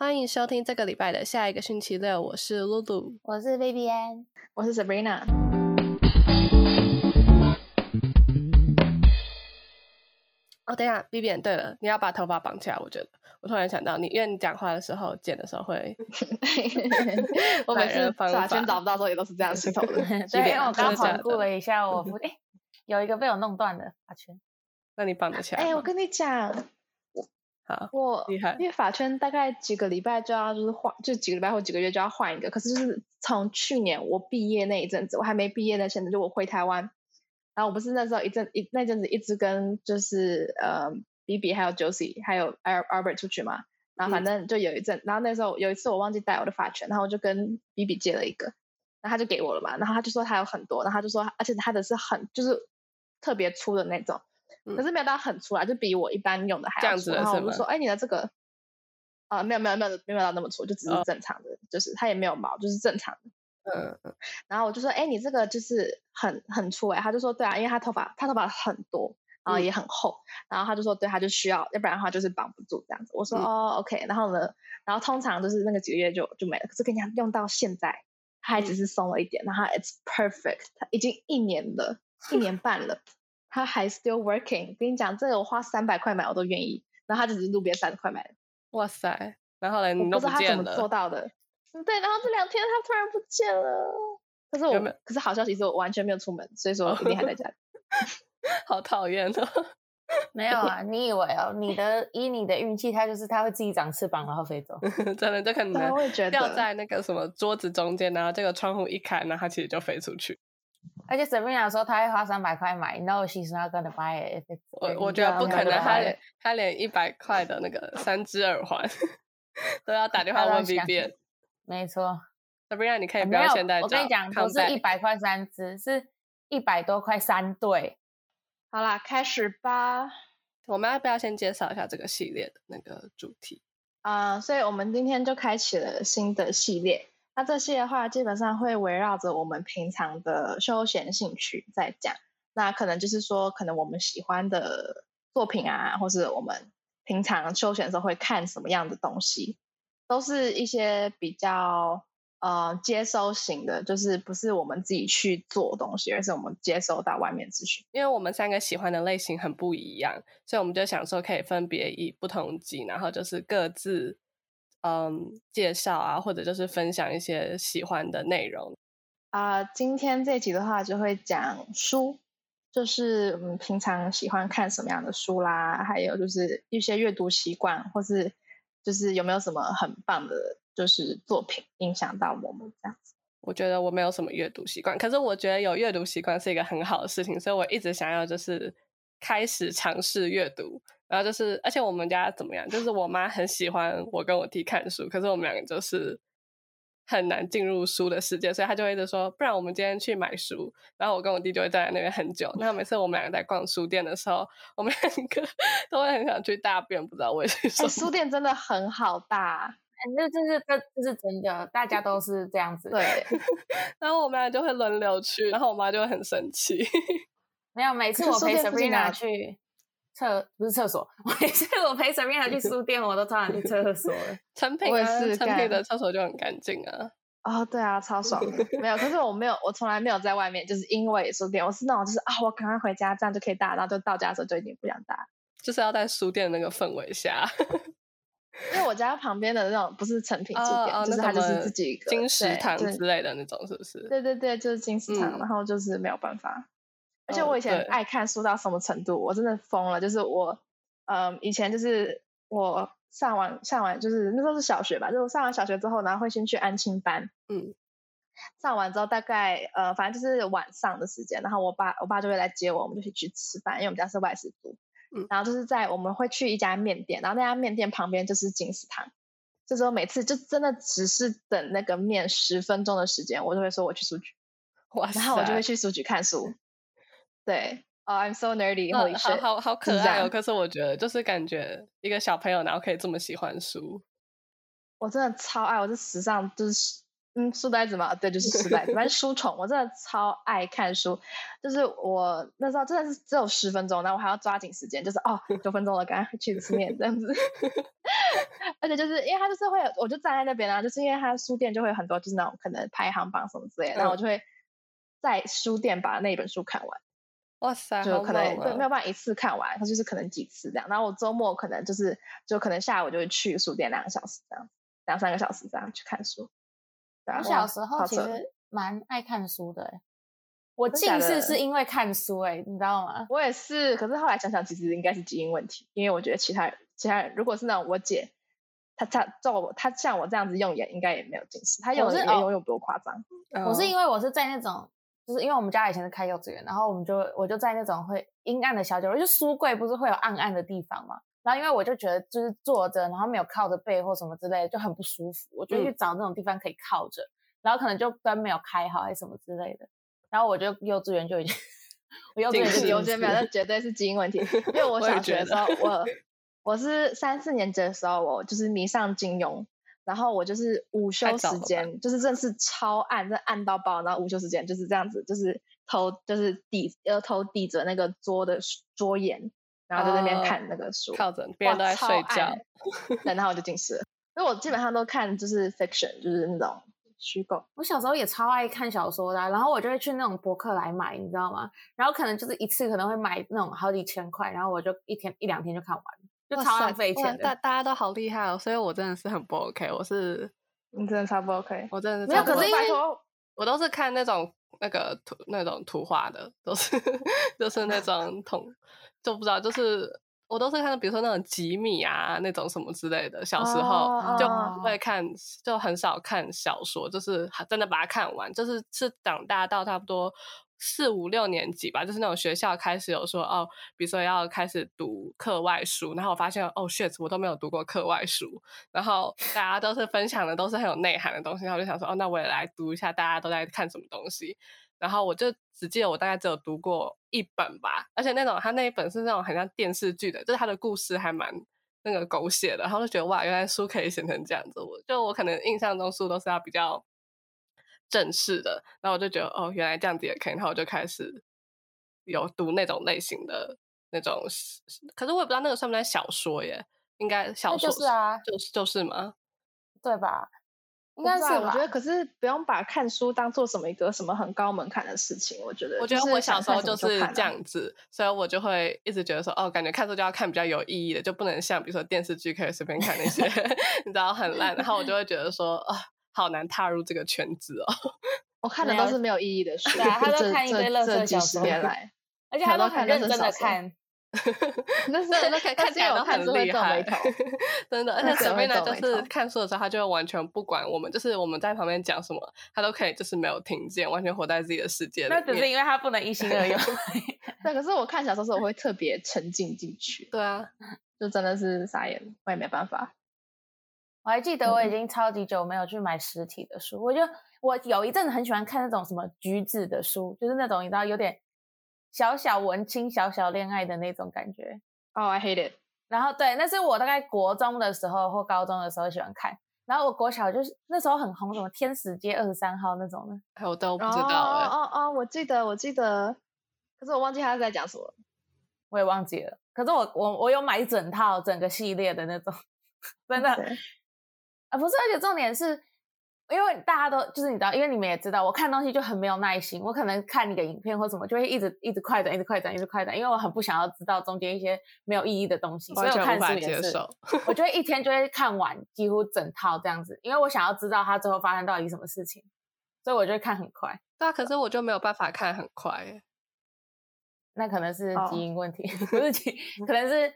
欢迎收听这个礼拜的下一个星期六，我是露露，我是 Baby An，我是 Sabrina。哦，等一下，B B N，对了，你要把头发绑起来。我觉得，我突然想到你，因为你讲话的时候剪的时候会，我每次发圈找不到时候也都是这样洗头的。对，因为我刚环顾了一下，我 哎，有一个被我弄断的发圈，那你绑得起来？哎，我跟你讲。好，我厉害，因为发圈大概几个礼拜就要就是换，就几个礼拜或几个月就要换一个。可是就是从去年我毕业那一阵子，我还没毕业那阵子，就我回台湾，然后我不是那时候一阵一那阵子一直跟就是呃 B B 还有 Josie 还有 Albert 出去嘛，然后反正就有一阵，然后那时候有一次我忘记带我的发圈，然后我就跟 B B 借了一个，然后他就给我了嘛，然后他就说他有很多，然后他就说而且他的是很就是特别粗的那种。可是没有到很粗啊，就比我一般用的还要粗。然后我就说，哎，你的这个，啊，没有没有没有没有到那么粗，就只是正常的，就是它也没有毛，就是正常的。嗯嗯。然后我就说，哎，你这个就是很很粗哎。他就说，对啊，因为他头发他头发很多，然后也很厚。然后他就说，对，他就需要，要不然的话就是绑不住这样子。我说，哦，OK。然后呢，然后通常就是那个几个月就就没了。可是跟你讲，用到现在，它还只是松了一点，然后 It's perfect，它已经一年了，一年半了。他还 still working，跟你讲，这个我花三百块买我都愿意。然后他只是路边三十块买的。哇塞！然后呢？你都不知道他怎么做到的。对，然后这两天他突然不见了。可是我，可是好消息是我完全没有出门，所以说一定还在家里。好讨厌哦！没有啊，你以为哦？你的以你的运气，它就是它会自己长翅膀然后飞走。真的，这可能掉在那个什么桌子中间，然后这个窗户一开，然后它其实就飞出去。而且 Sabrina 说他会花三百块买，No, she's not gonna buy it. 我我觉得不可能，他他连一百块的那个三只耳环 都要打电话问 B B。没错，Sabrina 你可以不要现在我跟你讲，不是一百块三只，是一百多块三对。好啦，开始吧。我们要不要先介绍一下这个系列的那个主题啊？所以我们今天就开启了新的系列。那这些的话，基本上会围绕着我们平常的休闲兴趣在讲。那可能就是说，可能我们喜欢的作品啊，或是我们平常休闲的时候会看什么样的东西，都是一些比较呃接收型的，就是不是我们自己去做东西，而是我们接收到外面资讯。因为我们三个喜欢的类型很不一样，所以我们就想说，可以分别以不同集，然后就是各自。嗯，介绍啊，或者就是分享一些喜欢的内容啊。今天这集的话，就会讲书，就是嗯，平常喜欢看什么样的书啦，还有就是一些阅读习惯，或是就是有没有什么很棒的，就是作品影响到我们这样子。我觉得我没有什么阅读习惯，可是我觉得有阅读习惯是一个很好的事情，所以我一直想要就是开始尝试阅读。然后就是，而且我们家怎么样？就是我妈很喜欢我跟我弟看书，可是我们两个就是很难进入书的世界，所以她就会一直说，不然我们今天去买书。然后我跟我弟就会站在那边很久。那每次我们两个在逛书店的时候，我们两个都会很想去大便，不知道为什么。书店真的很好大，那就是这这是真的，大家都是这样子。对。然后我们俩就会轮流去，然后我妈就会很生气。没有，每次我陪 Sabrina 去。厕不是厕所，每次我陪 Sabrina 去书店，我都常常去厕所了。成品啊，成品的厕所就很干净啊。哦，对啊，超爽。没有，可是我没有，我从来没有在外面，就是因为书店，我是那种就是啊，我赶快回家，这样就可以大，然后就到家的时候就已经不想大。就是要在书店那个氛围下。因为我家旁边的那种不是成品书店，就是它就是自己一个金石堂之类的那种，是不是？对对对，就是金石堂，然后就是没有办法。而且我以前爱看书到什么程度，我真的疯了。就是我，嗯，以前就是我上完上完，就是那时候是小学吧，就是上完小学之后，然后会先去安亲班，嗯，上完之后大概呃，反正就是晚上的时间，然后我爸我爸就会来接我，我们就一起去吃饭，因为我们家是外食族，嗯，然后就是在我们会去一家面店，然后那家面店旁边就是金石堂，这时候每次就真的只是等那个面十分钟的时间，我就会说我去书局，哇，然后我就会去书局看书。对，哦，I'm so nerdy，好好好可爱哦。可是我觉得，就是感觉一个小朋友，然后可以这么喜欢书，我真的超爱。我是时尚，就是嗯，书呆子嘛，对，就是书呆子，反正书虫。我真的超爱看书，就是我那时候真的是只有十分钟，然后我还要抓紧时间，就是哦，九分钟了，赶快去吃面这样子。而且就是因为他就是会有，我就站在那边啊，就是因为他书店就会有很多就是那种可能排行榜什么之类的，然后我就会在书店把那本书看完。哇塞，就可能对没有哦办法一次看完，它就是可能几次这样。然后我周末可能就是就可能下午就会去书店两个小时这样，两三个小时这样去看书。对啊我小时候其实蛮爱看书的、欸，我近视是因为看书、欸，你知道吗？我也是，可是后来想想，其实应该是基因问题，因为我觉得其他人其他人如果是那种我姐，她她照我她像我这样子用眼，应该也没有近视，她用的我是哦也永远比我夸张。我是哦因为我是在那种，就是因为我们家以前是开幼稚园，然后我们就我就在那种会阴暗的小角落，就书柜不是会有暗暗的地方嘛。然后因为我就觉得就是坐着，然后没有靠着背或什么之类的，就很不舒服。我就去找那种地方可以靠着，然后可能就灯没有开好还是什么之类的。然后我就幼稚园就已经，我幼稚园没有，那绝对是基因问题。因为 我小学的时候，我我是三四年级的时候，我就是迷上金庸，然后我就是午休时间，就是真的是超暗，真暗到爆。然后午休时间就是这样子，就是头就是抵额头抵着那个桌的桌沿，然后在那边哦看那个书，靠着别人都在睡觉然后我就近视了。所以我基本上都看就是 fiction，就是那种虚构。我小时候也超爱看小说的啊、然后我就会去那种博客来买，你知道吗？然后可能就是一次可能会买那种好几千块，然后我就一天一两天就看完，就超浪费钱的。大大家都好厉害哦，所以我真的是很不 OK，我是你真的超不 OK。我真的是没有超不可是因 OK 为，我都是看那种那个图那种图画的，都是 就是那种统就不知道，就是我都是看，比如说那种吉米啊那种什么之类的，小时候哦就会看，就很少看小说，就是真的把它看完，就是是长大到差不多。四五六年级吧，就是那种学校开始有说哦，比如说要开始读课外书，然后我发现哦，shit，我都没有读过课外书，然后大家都是分享的都是很有内涵的东西，然后我就想说，哦，那我也来读一下，大家都在看什么东西。然后我就只记得我大概只有读过一本吧，而且那种他那一本是那种很像电视剧的，就是他的故事还蛮那个狗血的，然后就觉得哇，原来书可以写成这样子。我就我可能印象中书都是要比较正式的，然后我就觉得哦，原来这样子也可以，然后我就开始有读那种类型的那种，可是我也不知道那个算不算小说耶，应该小说就是啊，就是就是吗？对吧？应该是我觉？得可是不用把看书当做什么一个什么很高门槛的事情。我觉得，我觉得我小时候就是这样子，所以我就会一直觉得说，哦，感觉看书就要看比较有意义的，就不能像比如说电视剧可以随便看那些 你知道很烂，然后我就会觉得说，啊、好难踏入这个圈子哦。我看的都是没有意义的书，对啊他都看一堆垃圾这这几十小说年 来，而且他都很认真的看，那是那那看看起来都很我看书会厉害皱眉头。，真的。而且那是会 Sabrina 皱眉就是看书的时候，他就会完全不管我们，就是我们在旁边讲什么，他都可以就是没有听见，完全活在自己的世界里那。只是因为他不能一心二用。对，可是我看小说的时候，我会特别沉浸进去，对啊，就真的是傻眼，我也没办法。我还记得我已嗯经超级久没有去买实体的书，我就我有一阵子很喜欢看那种什么橘子的书，就是那种你知道有点小小文青、小小恋爱的那种感觉。哦、i hate it。然后对，那是我大概国中的时候或高中的时候喜欢看。然后我国小就是那时候很红，什么天使街二十三号那种的，哎我都不哦知道哎、哦哦，我记得，我记得，可是我忘记他是在讲什么。我也忘记了。可是我我我有买一整套整个系列的那种，真的对啊，不是，而且重点是，因为大家都就是你知道，因为你们也知道，我看东西就很没有耐心，我可能看一个影片或什么，就会一直一直快转，一直快转，一直快转，因为我很不想要知道中间一些没有意义的东西，所以我看书也是。我就会一天就会看完几乎整套这样子，因为我想要知道它最后发生到底什么事情，所以我就会看很快。对啊，可是我就没有办法看很快欸，那可能是哦基因问题，不是基，可能是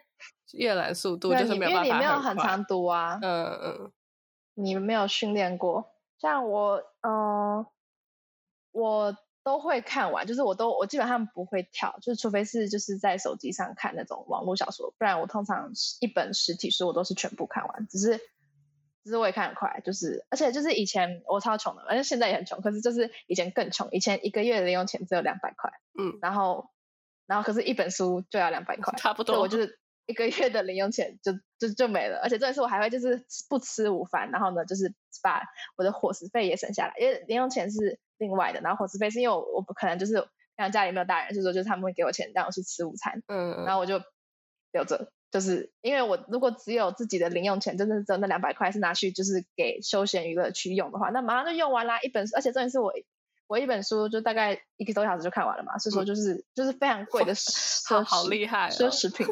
阅览速度就是没有办法你因为你没有很快常读啊，嗯嗯，你没有训练过。像我，嗯、我都会看完，就是我都我基本上不会跳，就是除非是就是在手机上看那种网络小说，不然我通常一本实体书我都是全部看完。只是，只是我也看很快，就是而且就是以前我超穷的，反正现在也很穷，可是就是以前更穷，以前一个月的零用钱只有两百块，嗯，然后然后可是一本书就要两百块，差不多。我就是一个月的零用钱就 就就没了，而且重点是我还会就是不吃午饭，然后呢就是把我的伙食费也省下来，因为零用钱是另外的，然后伙食费是因为我我不可能就是像家里没有大人，所以说就是他们会给我钱让我去吃午餐，嗯，然后我就留着，就是因为我如果只有自己的零用钱，真的是只有那两百块是拿去就是给休闲娱乐区用的话，那马上就用完啦。一本，而且重点是我我一本书就大概一个多小时就看完了嘛，所以说就是就是非常贵的奢好厉害奢侈品。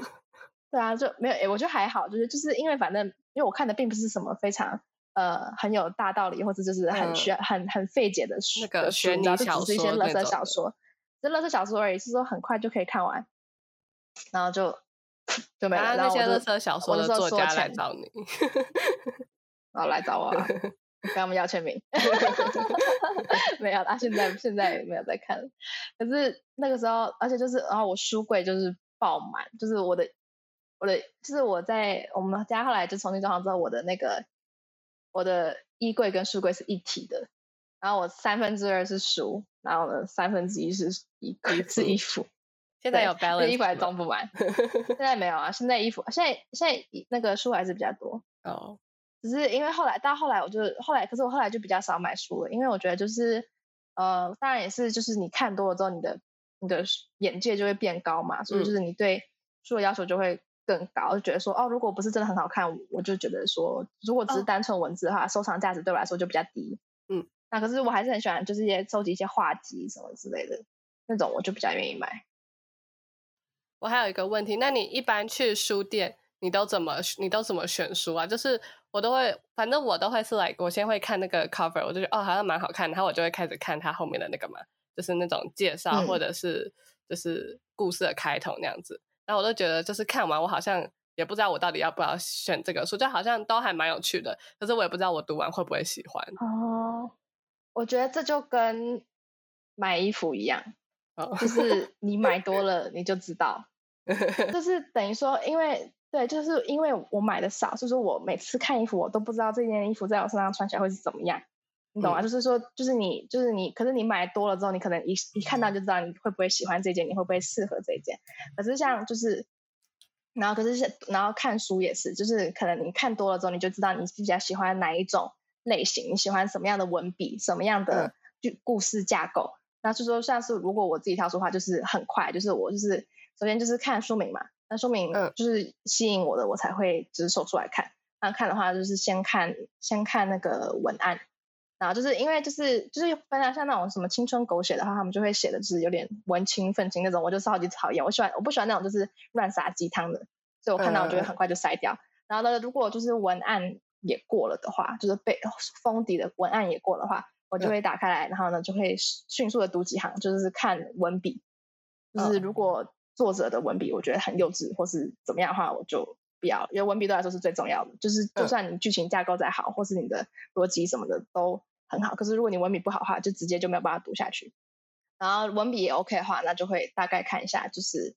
对啊，就没有诶，我觉得还好，就是就是因为反正因为我看的并不是什么非常呃很有大道理或者就是很需要很很费解的书，那个悬疑小说，只是一些乐色小说，这乐色小说而已，是说很快就可以看完，然后就就没了。那些乐色小说的作家来找你，然后来找我，跟他们要签名。没有啦，现在现在没有在看，可是那个时候，而且就是然后我书柜就是爆满，就是我的。我的就是我在我们家后来就重新装潢之后，我的那个我的衣柜跟书柜是一体的，然后我三分之二是书，然后呢三分之一是衣柜是衣服。现在有 balance，衣服还装不满。现在没有啊，现在衣服现在现在那个书还是比较多哦。只是因为后来到后来我就后来，可是我后来就比较少买书了，因为我觉得就是呃，当然也是就是你看多了之后，你的你的眼界就会变高嘛，所以就是你对书的要求就会。更高，就觉得说哦，如果不是真的很好看，我就觉得说，如果只是单纯文字的话，收藏价值对我来说就比较低。嗯，那可是我还是很喜欢，就是一些收集一些画集什么之类的那种，我就比较愿意买。我还有一个问题，那你一般去书店，你都怎么你都怎么选书啊？就是我都会，反正我都会是来，我先会看那个 cover，我就觉得哦，好像蛮好看，然后我就会开始看它后面的那个嘛，就是那种介绍或者是就是故事的开头那样子。然后我都觉得，就是看完我好像也不知道我到底要不要选这个书，就好像都还蛮有趣的。可是我也不知道我读完会不会喜欢。哦，我觉得这就跟买衣服一样，就是你买多了你就知道，就是等于说，因为对，就是因为我买的少，所以说我每次看衣服，我都不知道这件衣服在我身上穿起来会是怎么样。你懂吗？就是说，就是你，就是你，可是你买多了之后，你可能一一看到就知道你会不会喜欢这件，你会不会适合这件。可是像就是，然后可是是，然后看书也是，就是可能你看多了之后，你就知道你比较喜欢哪一种类型，你喜欢什么样的文笔，什么样的就故事架构。那就说像是如果我自己挑书的话，就是很快，就是我就是首先就是看书名嘛，那书名就是吸引我的，我才会就是手出来看。那看的话，就是先看先看那个文案。然后就是因为就是就是分啊，像那种什么青春狗血的话，他们就会写的就是有点文青愤青那种，我就超级讨厌。我喜欢我不喜欢那种就是乱撒鸡汤的，所以我看到我就会很快就筛掉。然后呢，如果就是文案也过了的话，就是被封底的文案也过的话，我就会打开来，然后呢就会迅速的读几行，就是看文笔。就是如果作者的文笔我觉得很幼稚或是怎么样的话，我就不要，因为文笔对来说是最重要的。就是就算你剧情架构再好，或是你的逻辑什么的都。很好，可是如果你文笔不好的话，就直接就没有办法读下去。然后文笔也 OK 的话，那就会大概看一下，就是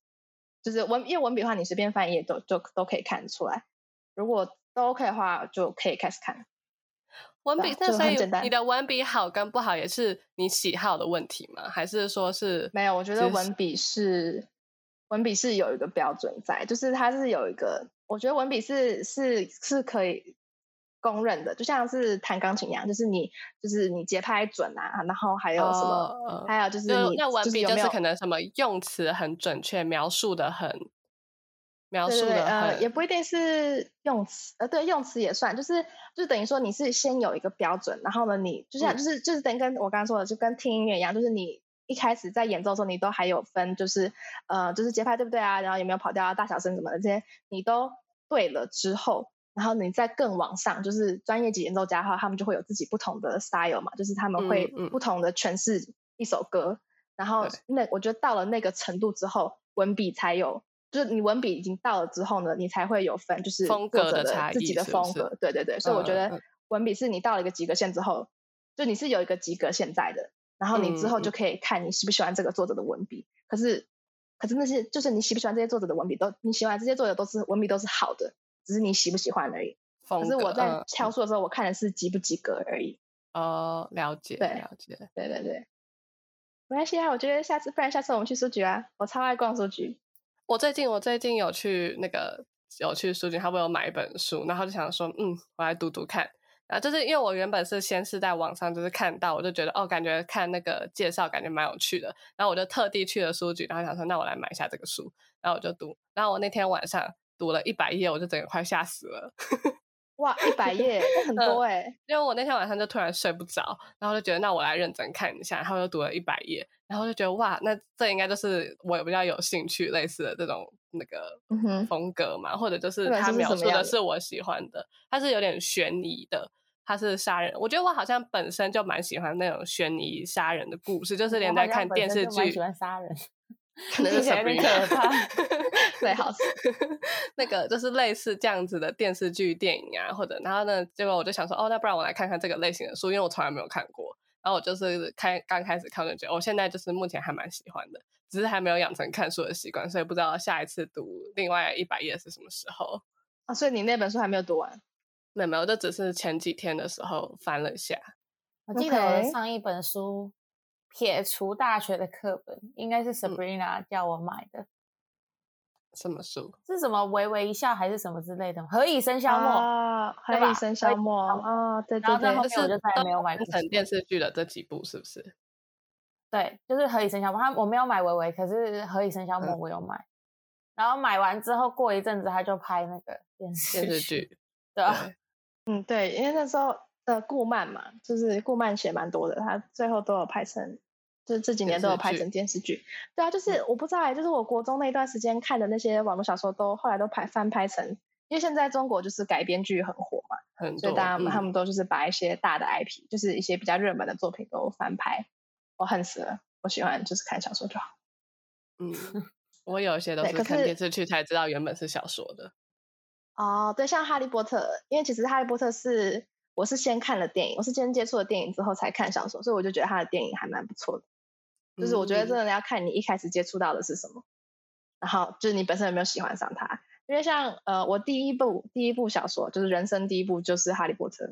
就是文，因为文笔的话，你随便翻译都就都可以看出来。如果都 OK 的话，就可以开始看。文笔，那所以你的文笔好跟不好，也是你喜好的问题吗？还是说是没有？我觉得文笔是文笔是有一个标准在，就是它是有一个，我觉得文笔是是是可以。公认的，就像是弹钢琴一样，就是你，就是你节拍准啊，然后还有什么，还有就是那文笔就是可能什么用词很准确，描述的很，描述的呃，也不一定是用词，呃，对，用词也算，就是就等于说你是先有一个标准，然后呢，你就像就是就是等于跟我刚刚说的，就跟听音乐一样，就是你一开始在演奏的时候，你都还有分，就是呃，就是节拍对不对啊，然后有没有跑调啊，大小声什么的这些，你都对了之后。然后你再更往上，就是专业级演奏家的话，他们就会有自己不同的 style 嘛，就是他们会不同的诠释一首歌。然后那我觉得到了那个程度之后，文笔才有，就是你文笔已经到了之后呢，你才会有分，就是风格的自己的风格。对对对，所以我觉得文笔是你到了一个及格线之后，就你是有一个及格线在的，然后你之后就可以看你喜不喜欢这个作者的文笔。可是，可是那些就是你喜不喜欢这些作者的文笔，都你喜欢这些作者都是文笔都是好的。只是你喜不喜欢而已，可是我在挑书的时候，我看的是及不及格而已。哦，了解，对，了解，对对对，没关系啊。我觉得下次，不然下次我们去书局啊，我超爱逛书局。我最近，我最近有去那个有去书局，他为我买一本书，然后就想说，嗯，我来读读看。然后就是因为我原本是先是在网上就是看到，我就觉得哦，感觉看那个介绍感觉蛮有趣的，然后我就特地去了书局，然后想说，那我来买一下这个书，然后我就读。然后我那天晚上。读了一百页，我就整个快吓死了。哇，一百页，那很多哎、因为我那天晚上就突然睡不着，然后就觉得那我来认真看一下，然后又读了一百页，然后就觉得哇，那这应该就是我比较有兴趣类似的这种那个风格嘛，或者就是他描述的的是我喜欢的，它是有点悬疑的。它是杀人，我觉得我好像本身就蛮喜欢那种悬疑杀人的故事，就是连在看电视剧，喜欢杀人，可能是听起来有点 Sabrina 可怕。最好是 那个就是类似这样子的电视剧、电影啊，或者然后呢，结果我就想说，哦，那不然我来看看这个类型的书，因为我从来没有看过。然后我就是开刚开始看，我就觉得我现在就是目前还蛮喜欢的，只是还没有养成看书的习惯，所以不知道下一次读另外一百页是什么时候。啊，所以你那本书还没有读完。没有没有，就只是前几天的时候翻了一下。我记得我上一本书撇除大学的课本，应该是 Sabrina 叫我买的，什么书？是什么微微一笑还是什么之类的？何以笙箫默。啊，何以笙箫默啊，对对对然后在后，就是面我就再也没有都买过成电视剧的这几部是不是？对，就是何以笙箫默。他我没有买微微，可是何以笙箫默嗯我有买。然后买完之后，过一阵子他就拍那个电视剧，对，嗯对，因为那时候的顾漫嘛，就是顾漫写蛮多的，他最后都有拍成，就是这几年都有拍成电视剧。对啊，就是我不知道欸，就是我国中那一段时间看的那些网络小说都后来都拍翻拍成，因为现在中国就是改编剧很火嘛，很所以大家他嗯们都就是把一些大的 IP，就是一些比较热门的作品都翻拍。我恨死了，我喜欢就是看小说就好。嗯，我有一些都是看电视剧才知道原本是小说的。哦，对，像《哈利波特》，因为其实《哈利波特》是我是先看了电影，我是先接触了电影之后才看小说，所以我就觉得他的电影还蛮不错的。就是我觉得嗯真的要看你一开始接触到的是什么，然后就是你本身有没有喜欢上它。因为像呃，我第一部第一部小说就是人生第一部就是《哈利波特》，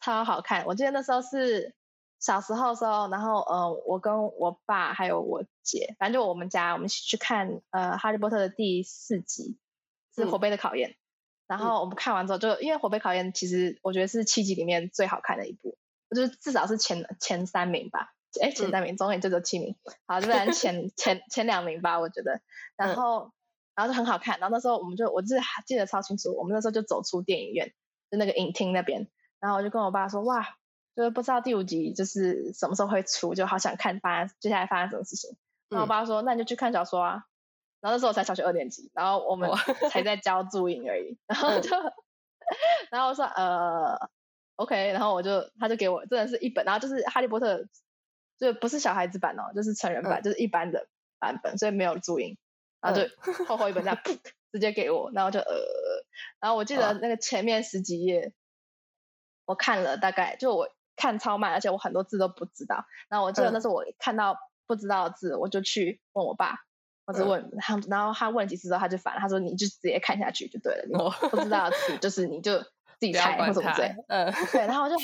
超好看。我记得那时候是小时候的时候，然后呃，我跟我爸还有我姐，反正就我们家我们一起去看呃《哈利波特》的第四集，是嗯火杯的考验。然后我们看完之后就，因为火杯考验其实我觉得是七集里面最好看的一部，就是至少是前前三名吧。哎，前三名，总也就只有七名，好，就然前前前两名吧，我觉得。然嗯后，然后就很好看。然后那时候我们就，我就是还记得超清楚，我们那时候就走出电影院，就那个影厅那边，然后我就跟我爸说，哇，就是不知道第五集就是什么时候会出，就好想看发生接下来发生什么事情。然后我嗯爸说，那你就去看小说啊。然后那时候我才小学二年级，然后我们才在教注音而已，然后嗯。就，然后我说呃，OK，然后我就他就给我真的是一本，然后就是哈利波特，就不是小孩子版哦，就是成人版，嗯。就是一般的版本，所以没有注音，然后就厚厚一本这样，噗直接给我，然后就呃，然后我记得那个前面十几页，我看了大概就我看超慢，而且我很多字都不知道，然后我记得嗯。那时候我看到不知道的字，我就去问我爸。或者嗯问他，然后他问几次之后，他就烦了，他说你就直接看下去就对了，你哦不知道 就是你就自己猜或管他什么之类。，嗯，对，然后我就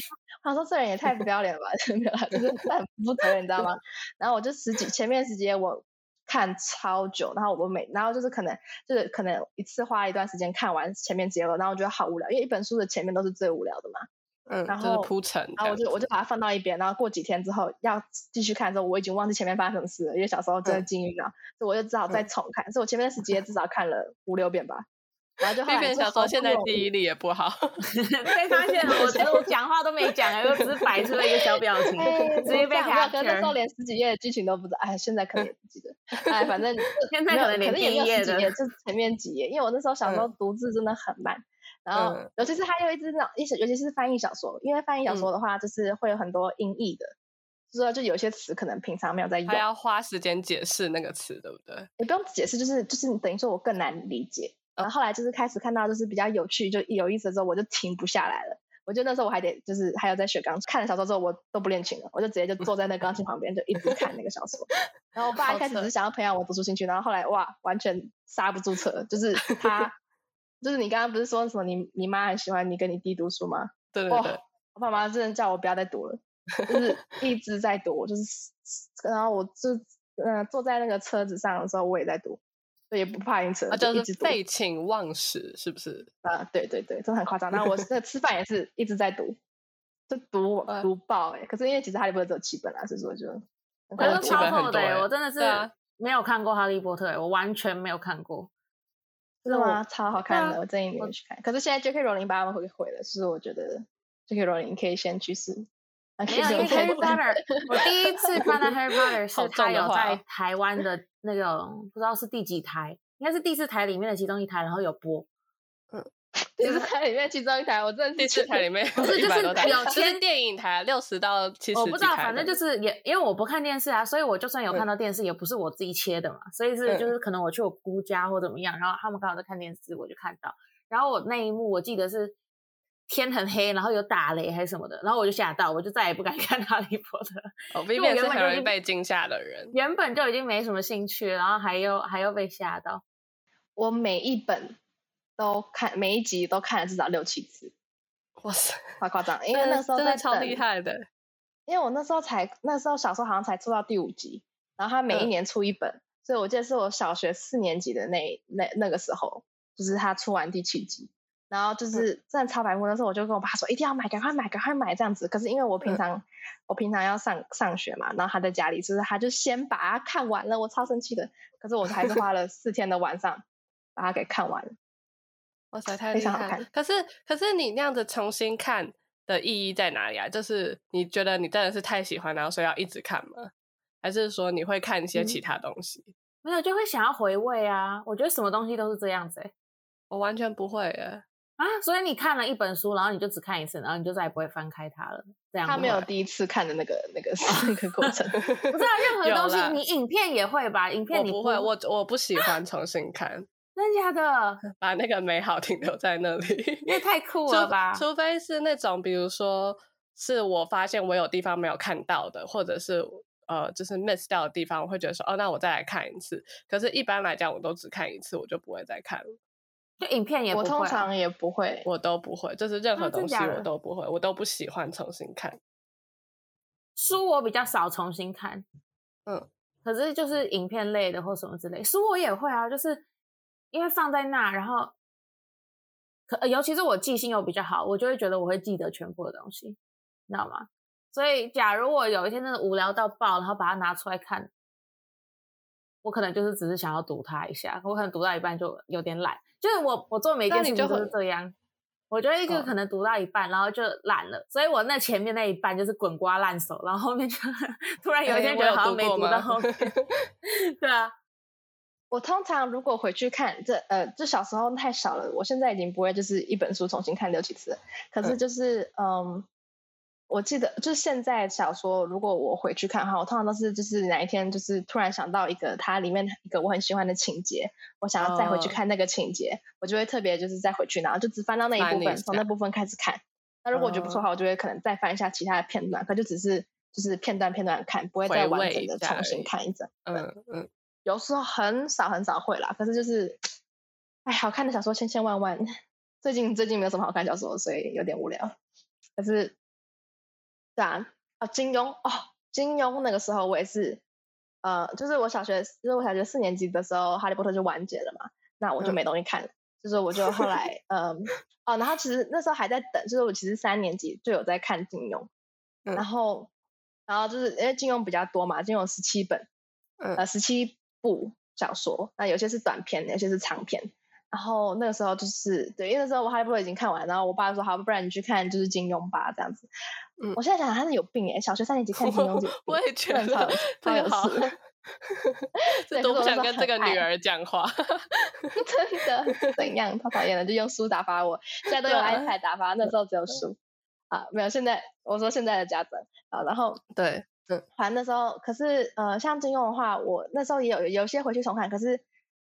他说这人也太不要脸了吧，没有啦，就是很不负责任，你知道吗？然后我就十几前面十几页我看超久，然后我每然后就是可能就是可能一次花一段时间看完前面几页，然后我觉得好无聊，因为一本书的前面都是最无聊的嘛。嗯，然就是后铺陈然后我就我就把它放到一边，然后过几天之后要继续看的时候，我已经忘记前面发生什么事了，因为小时候真的嗯记忆脑，所以我就只好再嗯重看。所以我前面十几页至少看了五六遍吧。然后就后这来小说现在记忆力也不好 被发现了，我觉得我讲话都没讲，我只是摆出了一个小表情，哎，直接被我不知道可能那时候。连十几页的剧情都不知道，哎，现在可能也不记得，哎，反正现在可能连第一页的有十几页，就是前面几页，因为我那时候小时候读字真的很慢，然后嗯尤其是还有一只那种，一尤其是翻译小说，因为翻译小嗯说的话，就是会有很多音译的，就是说就有些词可能平常没有在用还，要花时间解释那个词，对不对？也不用解释，就是就是等于说我更难理解。然后后来就是开始看到就是比较有趣就有意思的时候，我就停不下来了。我觉得那时候我还得就是还有在学钢琴，看了小说之后我都不练琴了，我就直接就坐在那钢琴旁边就一直看那个小说。然后我爸一开始只是想要培养我读书兴趣，然后后来哇完全刹不住车，就是他就是你刚刚不是说什么你你妈很喜欢你跟你弟读书吗？哇对对对，我爸妈真的叫我不要再读了，就是一直在读，就是然后我就嗯、呃坐在那个车子上的时候我也在读，所以也不怕晕车，啊，就一直废寝忘食，是不是？啊，对对对，真的很夸张。然后我那吃饭也是一直在读，就读 读爆哎、可是因为其实哈利波特只有七本啊，所以说就可是超厚的我真的是没有看过《哈利波特》欸，我完全没有看过。就是吗？超好看的，啊我建议你们去看。可是现在 J.K. 罗琳把他们给毁了，就是我觉得 J.K. 罗琳可以先去试。啊可以没有，因为先 Harry Potter，我第一次看到 Harry Potter 是他有在台湾的那种不知道是第几台，应该是第四台里面的其中一台，然后有播。第四台里面其中一台，我真的第四台里面不是就是一百多台，有就是签电影台六十到七十，我不知道，反正就是也因为我不看电视啊，所以我就算有看到电视，也不是我自己切的嘛，所以是嗯就是可能我去我姑家或怎么样，然后他们刚好在看电视，我就看到，然后我那一幕我记得是天很黑，然后有打雷还是什么的，然后我就吓到，我就再也不敢 看哈利波特了，哦，B 因为 B 是很容易被惊吓的人。原本就已经没什么兴趣，然后还又还又被吓到，我每一本都看，每一集都看了至少六七次，哇塞，夸夸张。因为那时候真的超厉害的，因为我那时候才那时候小时候好像才出到第五集，然后他每一嗯年出一本，所以我记得是我小学四年级的那那那个时候，就是他出完第七集，然后就是真的超白目。那时候我就跟我爸说一定要买，赶快买，赶快买这样子。可是因为我平嗯常、我平常要上上学嘛，然后他在家里，就是他就先把它看完了，我超生气的。可是我还是花了四天的晚上把它给看完了。哇塞，太厉害了！可是可是你那样子重新看的意义在哪里啊？就是你觉得你真的是太喜欢，然后所以要一直看吗？还是说你会看一些嗯其他东西？没有就会想要回味啊，我觉得什么东西都是这样子、欸、我完全不会耶。啊，所以你看了一本书，然后你就只看一次，然后你就再也不会翻开它了，这样他没有第一次看的那个那个那个过程。不是啊，任 何东西，你影片也会吧？影片你不会，我我不喜欢重新看，真的假的？把那个美好停留在那里。你也太酷了 吧！除非是那种，比如说是我发现我有地方没有看到的，或者是呃，就是 miss 掉的地方，我会觉得说，哦，那我再来看一次。可是，一般来讲，我都只看一次，我就不会再看了。就影片也不我会啊、通常也不会，我都不会，就是任何东西我都不会，我都不喜欢重新看。书我比较少重新看，嗯，可是就是影片类的或什么之类，书我也会啊，就是因为放在那，然后可呃尤其是我记性又比较好，我就会觉得我会记得全部的东西，你知道吗？所以假如我有一天真的无聊到爆，然后把它拿出来看，我可能就是只是想要读它一下，我可能读到一半就有点懒，就是我我做每件事情都是这样。我觉得一个可能读到一半，然后就懒了，所以我那前面那一半就是滚瓜烂熟，然后后面就 突然有一天觉得哎我有好像没读到后面。对啊，我通常如果回去看这呃，这小时候太少了，我现在已经不会就是一本书重新看六七次了。可是嗯就是嗯我记得就是现在小说，如果我回去看哈，我通常都是就是哪一天就是突然想到一个它里面一个我很喜欢的情节，我想要再回去哦看那个情节，我就会特别就是再回去，然后就只翻到那一部分，从那部分开始看。那如果我觉得不错的话，我就会可能再翻一下其他的片段，可就只是就是片段片段看，不会再完整的重新看一整。嗯嗯，有时候很少很少会啦，可是就是，哎，好看的小说千千万万，最近最近没有什么好看的小说，所以有点无聊。可是，对啊，啊，金庸哦，金庸那个时候我也是，呃，就是我小学，就是我小学四年级的时候，《哈利波特》就完结了嘛，那我就嗯。没东西看了，就是我就后来，嗯，哦，然后其实那时候还在等，就是我其实三年级就有在看金庸，嗯。然后，然后就是因为金庸比较多嘛，金庸十七本，嗯。呃，十七部小说，那有些是短篇，有些是长篇。然后那个时候就是对，因为那时候我哈利波特已经看完，然后我爸就说好，不然你去看就是金庸吧，这样子。嗯我现在想想他是有病哎，小学三年级看金庸我也觉得超有事，这都不想跟这个女儿讲话。真的怎样？他讨厌了，就用书打发我，现在都用 iPad 打发，那时候只有书啊，没有。现在我说现在的家长啊，然后对，反正那时候，可是呃，像金庸的话，我那时候也有有些回去重看，可是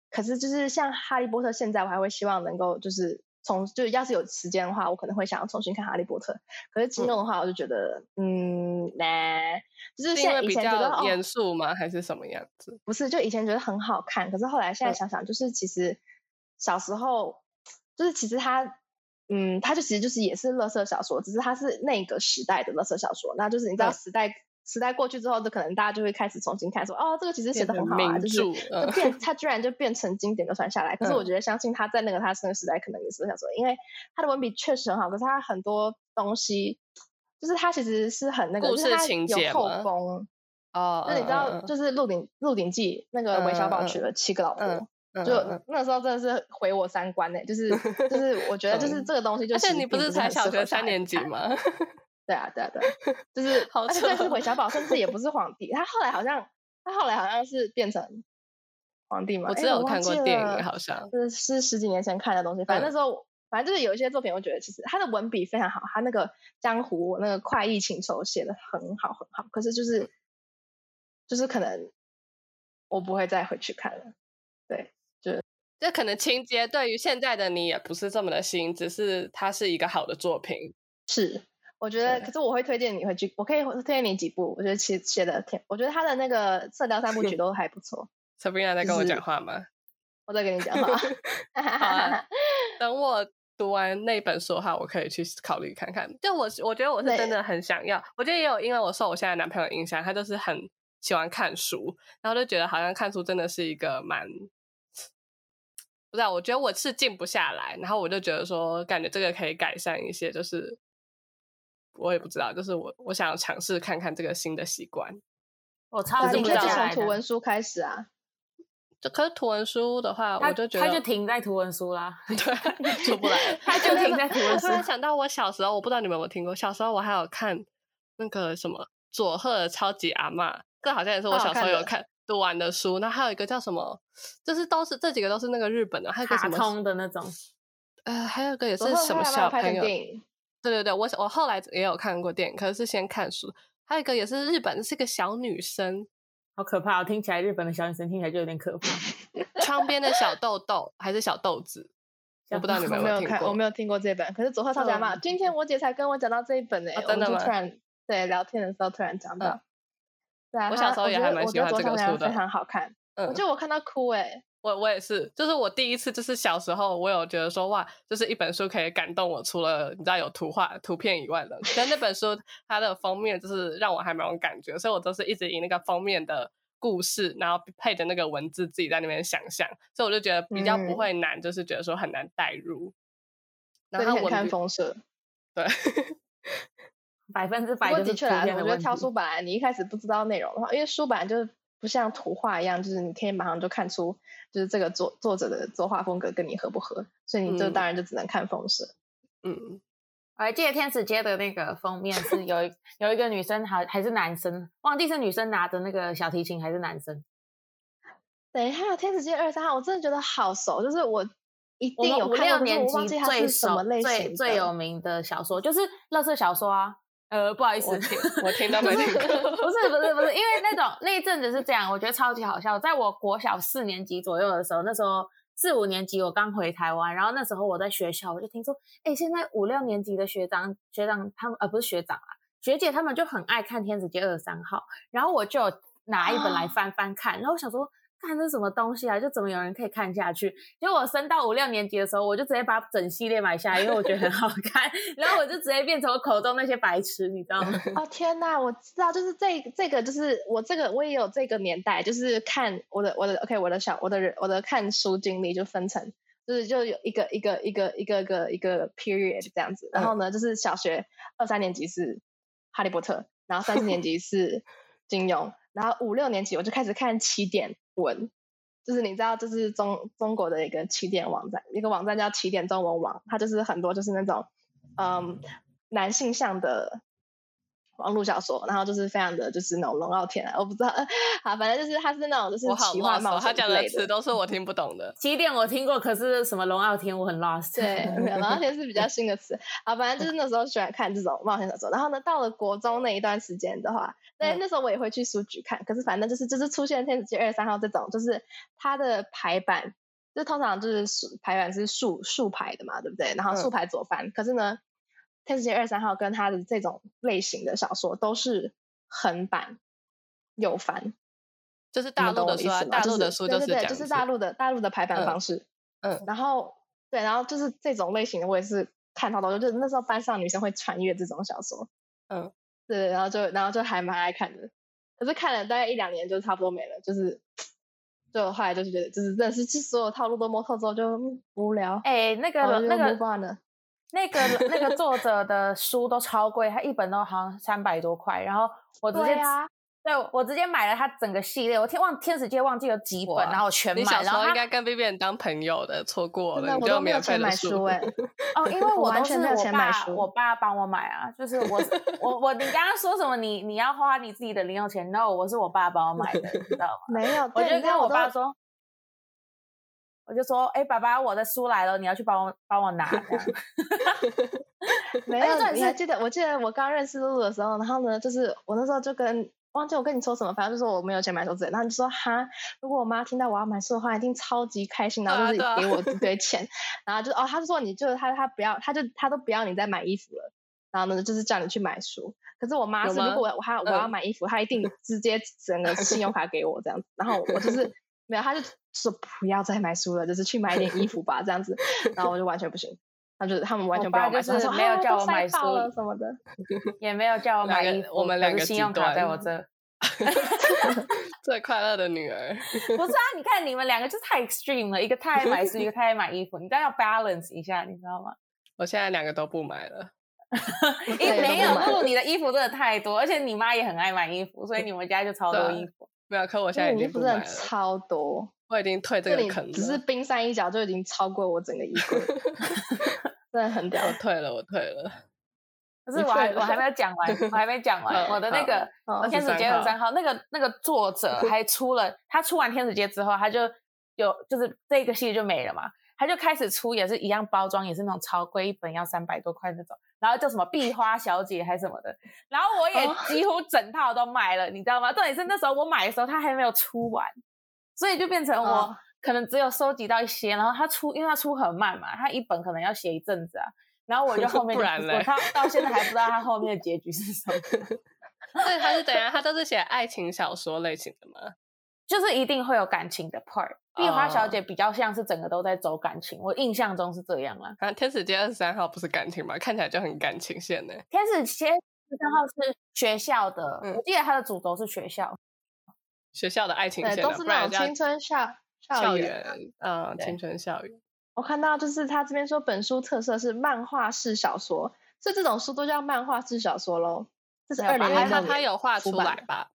可是就是像哈利波特，现在我还会希望能够就是从就是要是有时间的话，我可能会想要重新看哈利波特。可是金庸的话，我就觉得嗯，那、就是是因为比现在以前觉得较哦，严肃吗？还是什么样子？不是，就以前觉得很好看，可是后来现在嗯想想，就是其实小时候就是其实他。嗯，它就其实就是也是乐色小说，只是它是那个时代的乐色小说。那就是你知道嗯时代、时代过去之后，就可能大家就会开始重新看说，哦，这个其实写的很好啊，就是就变 它居然就变成经典流传下来。可是我嗯觉得相信他在那个他那个时代可能也是想说，因为他的文笔确实很好，可是他很多东西就是他其实是很那个，故事就是他有后情节吗宫。哦，那你知道，就是《鹿鼎鹿鼎记》那个韦小宝娶了七个老婆，嗯就那时候真的是毁我三观呢、就是就是我觉得就是嗯这个东西就而且其实并你不是才小学三？年级吗？对啊，对啊，对啊，就是好而且这是扯韦小宝，甚至也不是皇帝，他后来好像他后来好像是变成皇帝嘛？我只有看过电影，好像。是是十几年前看的东西，反正那嗯时候。反正就是有一些作品，我觉得其实他的文笔非常好，他那个江湖那个快意情仇写的很好很好。可是就是就是可能我不会再回去看了。对，就这可能情节对于现在的你也不是这么的新，只是它是一个好的作品。是，我觉得，可是我会推荐你回去，我可以推荐你几部，我觉得其实写的挺，我觉得他的那个《射雕三部曲》都还不错。Sabrina 在跟我就是讲话吗？我在跟你讲话。啊等我读完那本书的话，我可以去考虑看看。就我，我觉得我是真的很想要。我觉得也有，因为我受我现在男朋友影响，他就是很喜欢看书，然后就觉得好像看书真的是一个蛮，不知道，我觉得我是静不下来，然后我就觉得说，感觉这个可以改善一些，就是我也不知道，就是我我想尝试看看这个新的习惯。啊，我超级你可以从。图文书开始啊。就可是图文书的话，我就觉得他就停在图文书啦，对出不来。他就停在图文我书突。然想到，我小时候，我不知道你们有没有听过，小时候我还有看那个什么佐贺的超级阿嬷，这好像也是我小时候有看读完的书。那还有一个叫什么，就是都是这几个都是那个日本的，还有个什么通的那种，呃，还有个也是什么小朋友，电影，对对对，我我后来也有看过电影，可是是先看书。还有一个也是日本，是个小女生，好可怕、哦！听起来日本的小女生听起来就有点可怕。窗边的小豆豆还是小豆子，我不知道你我们有没有看。我没有听过这本。可是佐贺超级阿嬷，嗯今天我姐才跟我讲到这一本呢、哦真的突然对聊天的时候突然讲到。嗯对啊，我小时候也还蛮喜欢这个书的非常好看。嗯我觉得我看到哭哎、我我也是，就是我第一次，就是小时候，我有觉得说哇，就是一本书可以感动我，除了你知道有图画图片以外的，但那本书它的封面就是让我还蛮有感觉，所以我都是一直以那个封面的故事，然后配着那个文字自己在那边想象，所以我就觉得比较不嗯会难，就是觉得说很难代入。然后我看风社。对，百分之不过百就是图的确啦，我觉得。挑书本来你一开始不知道内容的话，因为书本来就是不像图画一样，就是你可以马上就看出，就是这个作作者的作画风格跟你合不合，所以你就嗯当然就只能看风色。嗯，我还记得天使街的那个封面是有一有一个女生还还是男生，忘记是女生拿着那个小提琴还是男生。等一下，《天使街二三号》我真的觉得好熟，就是我一定有看过，可是六年我忘记它级最熟是什么类型最最有名的小说就是乐色小说啊。呃，不好意思，我听 我听都没听过。不是不是不是，因为那种 那一阵子是这样，我觉得超级好笑。在我国小四年级左右的时候，那时候四五年级我刚回台湾，然后那时候我在学校，我就听说，哎，现在五六年级的学长学长他们呃不是学长啊，学姐他们就很爱看《天使街二十三号》，然后我就拿一本来翻翻看，然后我想说。看这什么东西啊？就怎么有人可以看下去？结果我升到五六年级的时候，我就直接把整系列买下来，因为我觉得很好看。然后我就直接变成我口中那些白痴，你知道吗？哦天呐，我知道，就是这这个，就是我这个我也有这个年代，就是看我的我的 OK，我的小我的人我的看书经历就分成，就是就有一个一个一个一个一个一个 period 这样子。然后呢，就是小学二三年级是哈利波特，然后三四年级是金庸，然后五六年级我就开始看起点文。就是你知道，这是中中国的一个起点网站，一个网站叫起点中文网，它就是很多就是那种，嗯，男性向的网络小说，然后就是非常的就是那种龙傲天啊，我不知道，好，反正就是他是那种就是我好奇幻冒哦他讲的词都是我听不懂的。起点我听过，可是什么龙傲天我很 lost。对，龙傲天是比较新的词，好，反正就是那时候喜欢看这种冒险小说，然后呢，到了国中那一段时间的话，对，嗯那时候我也会去书局看，可是反正就是就是出现《天使街二十三号》这种，就是它的排版，就通常就是竖排版是竖竖排的嘛，对不对？然后竖嗯排左翻，可是呢，《天使街二十三号》跟他的这种类型的小说都是横版右翻，就是大陆的书啊？大陆的书就是对。就是大陆的大陆的排版嗯方式。嗯，然后对，然后就是这种类型的，我也是看到的，就是那时候班上女生会穿越这种小说，嗯，对，然后就然后就还蛮爱看的，可是看了大概一两年就差不多没了，就是就后来就是觉得就是真的是，就所有套路都摸透之后就嗯无聊，哎、那个那个。那个那个 作者的书都超贵，他一本都好像三百多块，然后我直接对我直接买了他整个系列，我天忘天使街忘记有几本，然后我全买。你小时然后他候应该跟 B B 当朋友的，错过了，你就没有钱免费的买书哎、哦，因为 我都是我完全没有钱买书我爸帮我买啊，就是我我我你刚刚说什么你你要花你自己的零用钱？No，我是我爸帮我买的，你知道吗？没有，我就跟我爸说，我就说，哎、爸爸，我的书来了，你要去帮我帮我拿。没有，你还记得？我记得我刚认识露露的时候，然后呢，就是我那时候就跟忘记我跟你说什么，反正就说我没有钱买书之类，然后你就说哈，如果我妈听到我要买书的话，一定超级开心，然后就是给我一堆钱，然后就哦，他就说你就他他不要，他就他都不要你再买衣服了，然后呢就是叫你去买书。可是我妈是，如果我还我要嗯买衣服，她一定直接整个信用卡给我这样子，然后我就是没有，他就说不要再买书了，就是去买点衣服吧这样子，然后我就完全不行。他就他们完全不让我买书，没有叫我买书了什么的。也没有叫我 买衣服，我们两个信用卡在我这。最快乐的女儿。不是啊，你看你们两个就太 extreme 了，一个太爱买书，一个太爱买衣服，你这样要 balance 一下，你知道吗？我现在两个都不买了，因为没有，都不买露露你的衣服真的太多，而且你妈也很爱买衣服，所以你们家就超多衣服。没有，可我现在已因为你衣服真的经不买了，超多，我已经退这个坑了。只是冰山一角就已经超过我整个衣柜，真的很屌我。退了，我退了。可是我还你退了我还没有讲完，我还没讲完嗯我的那个好《天使街23二三号》那个那个作者 还出了，他出完《天使街》之后，他就有就是这个系列就没了嘛，他就开始出也是一样包装，也是那种超贵，一本要三百多块那种，然后叫什么壁花小姐还是什么的，然后我也哦几乎整套都买了，你知道吗？重点是那时候我买的时候他还没有出完，所以就变成我哦可能只有收集到一些，然后他出，因为他出很慢嘛，他一本可能要写一阵子啊。然后我就后 面就不然嘞我到到现在还不知道他后面的结局是什么，所以他是等下？他都是写爱情小说类型的吗？就是一定会有感情的 part。壁花小哦姐比较像是整个都在走感情，我印象中是这样啦。啊，天使街二十三号不是感情吗？看起来就很感情线呢。天使街二十三号是学校的，嗯我记得它的主轴是学校。学校的爱情对，线的，都是那种青春校校校园嗯，青春校园。我看到就是他这边说本书特色是漫画式小说，所以这种书都叫漫画式小说喽。这是二零零六他有画出来吧？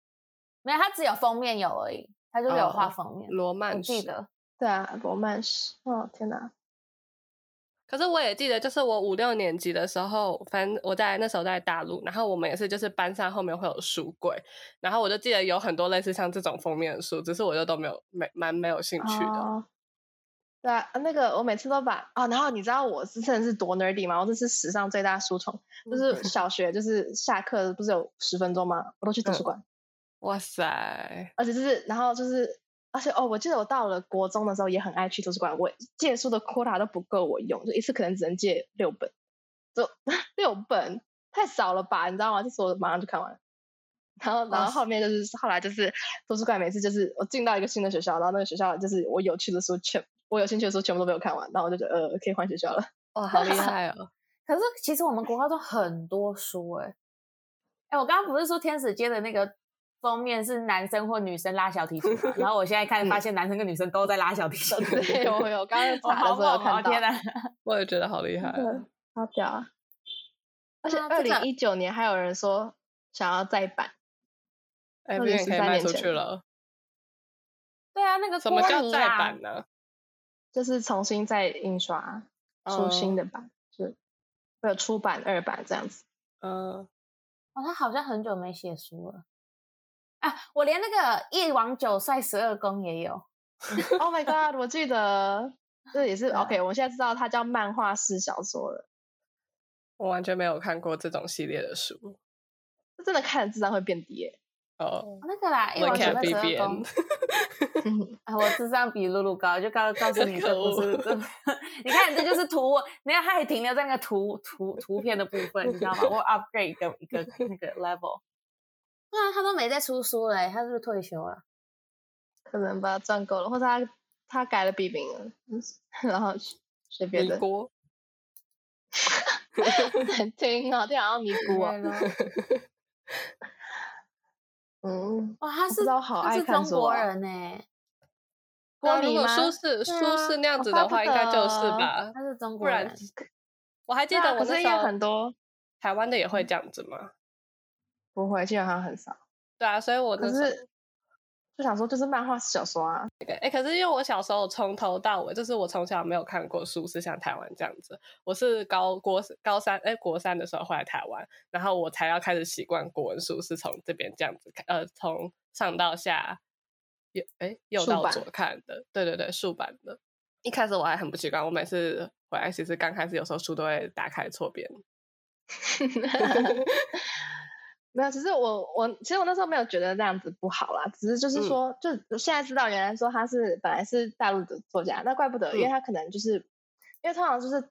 没有，它只有封面有而已，它就是有画哦封面。罗我曼史。记得，对啊，罗曼史。哦天哪！可是我也记得，就是我五六年级的时候，反正我在那时候在大陆，然后我们也是就是班上后面会有书柜，然后我就记得有很多类似像这种封面的书，只是我就都没有没蛮没有兴趣的。哦对啊，那个我每次都把哦，然后你知道我是真的是多 nerdy 吗？我这是史上最大书虫，嗯就是小学就是下课不是有十分钟吗？我都去图书嗯馆，哇塞，而且就是然后就是。而且哦，我记得我到了国中的时候也很爱去图书馆，我借书的 quota 都不够我用，就一次可能只能借六本，就 六本太少了吧，你知道吗？就是我马上就看完了。然后，然后后面就是后来就是图书馆，每次就是我进到一个新的学校，然后那个学校就是我有趣的书全我有兴趣的书全部都没有看完，然后我就觉得呃可以换学校了。哇，好厉害哦！可是其实我们国高中很多书哎、哎、我刚刚不是说天使街的那个封面是男生或女生拉小提琴？然后我现在看发现男生跟女生都在拉小提琴，对，我有刚刚 查的时候！看到，天哪，我也觉得好厉害好屌啊！而且二零一九年还有人说想要再版，哎，不可以卖出年去了？对啊，那个什么叫再版呢？就是重新再印刷出新哦的版，是会有出版二版这样子。嗯，哦，他好像很久没写书了啊！我连那个一王九帅十二宫也有，Oh my god！我记得这也是 OK，我现在知道它叫漫画式小说了。我完全没有看过这种系列的书。这真的看了智商会变低耶、哦那个啦，一王九帅十二宫。啊，我智商比露露高，就告告诉你，这不是真的，你看这就是图，你看，它还停留在那个图图图片的部分，你知道吗？我 upgrade 一个一个那个 level。对啊，他都没在出书了欸，他是不是退休了？可能吧，赚够了，或者他他改了笔名了，嗯 然后随便的。难 听啊，听好像尼姑啊嗯，哇，他是他是爱看中国人呢，如果书是对书啊是那样子的话，应该就是得吧？他是中不然国人。我还记得我那时候很多台湾的也会这样子吗？不会，基本上很少。对啊，所以我可是就想说，就是漫画小说啊。哎，可是因为我小时候从头到尾，就是我从小没有看过书，是像台湾这样子。我是高国高三，哎，国三的时候回来台湾，然后我才要开始习惯国文书是从这边这样子看，呃，从上到下，右哎右到左看的。对对对，竖版的。一开始我还很不习惯，我每次回来其实刚开始有时候书都会打开错边。没有，其实我我其实我那时候没有觉得这样子不好啦，只是就是说，就现在知道原来说他是本来是大陆的作家，那怪不得，因为他可能就是因为通常就是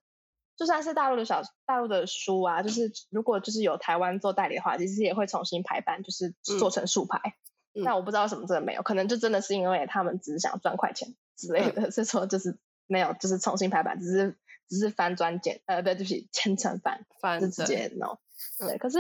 就算是大陆的小大陆的书啊，就是如果就是有台湾做代理的话，其实也会重新排版，就是做成竖排。那我不知道为什么真的没有，可能就真的是因为他们只是想赚快钱之类的，所以说就是没有，就是重新排版，只是只是翻专简呃，对不起，千层版翻就直接 no，对，可是。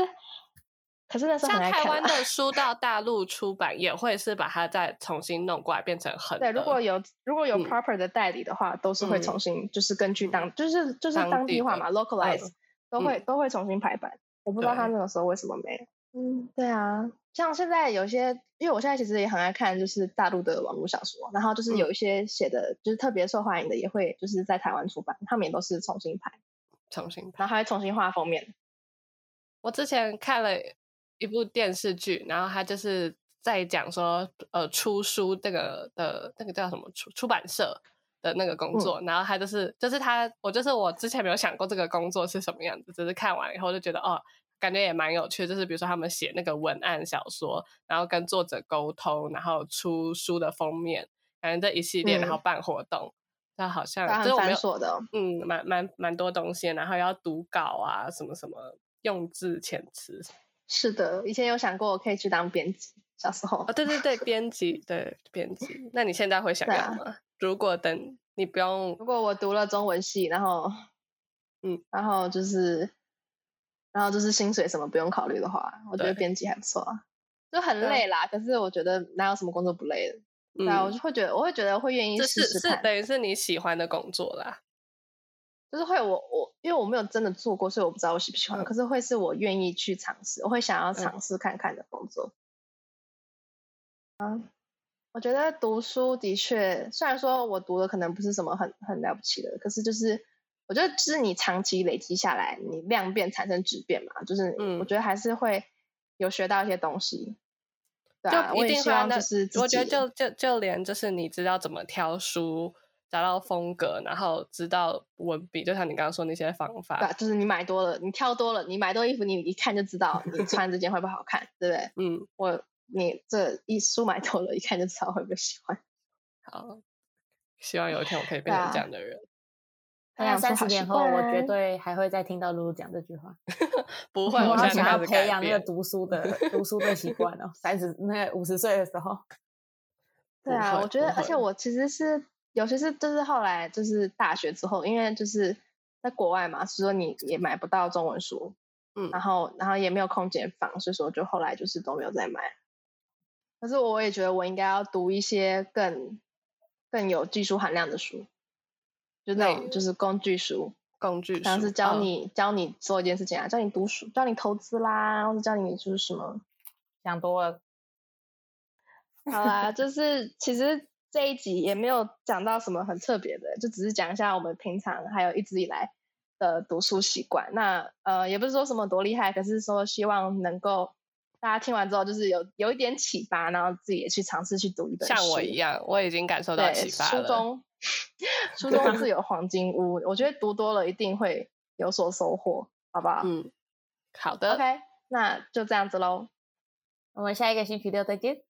可是那时候像台湾的书到大陆出版，也会是把它再重新弄过来，变成很对。如果有如果有 proper 的代理的话，都是会重新就是根据当就是就是当地化嘛，localize 都会都会重新排版。我不知道他那个时候为什么没。嗯，对啊，像现在有些，因为我现在其实也很爱看就是大陆的网络小说，然后就是有一些写的就是特别受欢迎的，也会就是在台湾出版，他们也都是重新排，重新，然后还会重新画封面。我之前看了。一部电视剧，然后他就是在讲说，呃，出书这个的那个叫什么出出版社的那个工作，然后他就是就是他，我就是我之前没有想过这个工作是什么样子，只是看完以后就觉得哦，感觉也蛮有趣，就是比如说他们写那个文案小说，然后跟作者沟通，然后出书的封面，反正这一系列，然后办活动，那好像很繁琐的，嗯，蛮蛮蛮多东西，然后要读稿啊，什么什么用字遣词。是的，以前有想过我可以去当编辑，小时候。哦，对对对，编辑，对编辑。那你现在会想要吗？如果等你不用，如果我读了中文系，然后，嗯，然后就是，然后就是薪水什么不用考虑的话，我觉得编辑还不错啊，就很累啦。可是我觉得哪有什么工作不累的？对啊，我就会觉得，我会觉得会愿意试试看。是等于是你喜欢的工作啦。就是会我我因为我没有真的做过，所以我不知道我喜不喜欢。可是会是我愿意去尝试，我会想要尝试看看的工作。嗯，我觉得读书的确，虽然说我读的可能不是什么很很了不起的，可是就是我觉得，就是你长期累积下来，你量变产生质变嘛，就是我觉得还是会有学到一些东西。对啊，我也希望就是我觉得就就就连就是你知道怎么挑书。找到风格，然后知道文笔，就像你刚刚说那些方法，对，就是你买多了，你挑多了，你买多衣服，你一看就知道你穿这件会不会好看，对不对？嗯，我你这一书买多了，一看就知道会不会喜欢。好，希望有一天我可以变成这样的人。那三十年后，我绝对还会再听到露露讲这句话。不会，我想要培养那个读书的读书的习惯哦。三十那五十岁的时候，对啊，我觉得，而且我其实是。尤其是就是后来就是大学之后，因为就是在国外嘛，所以说你也买不到中文书，嗯，然后然后也没有空间放，所以说就后来就是都没有再买。可是我也觉得我应该要读一些更更有技术含量的书，就那种就是工具书，工具，像是教你教你做一件事情啊，教你读书，教你投资啦，或者教你就是什么，想多了。好啦，就是其实。这一集也没有讲到什么很特别的，就只是讲一下我们平常还有一直以来的读书习惯。那呃，也不是说什么多厉害，可是说希望能够大家听完之后，就是有有一点启发，然后自己也去尝试去读一本。像我一样，我已经感受到启发了。书中书中自有黄金屋，我觉得读多了一定会有所收获，好不好？嗯，好的。OK，那就这样子喽，我们下一个星期六再见，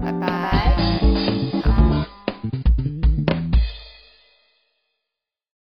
拜拜。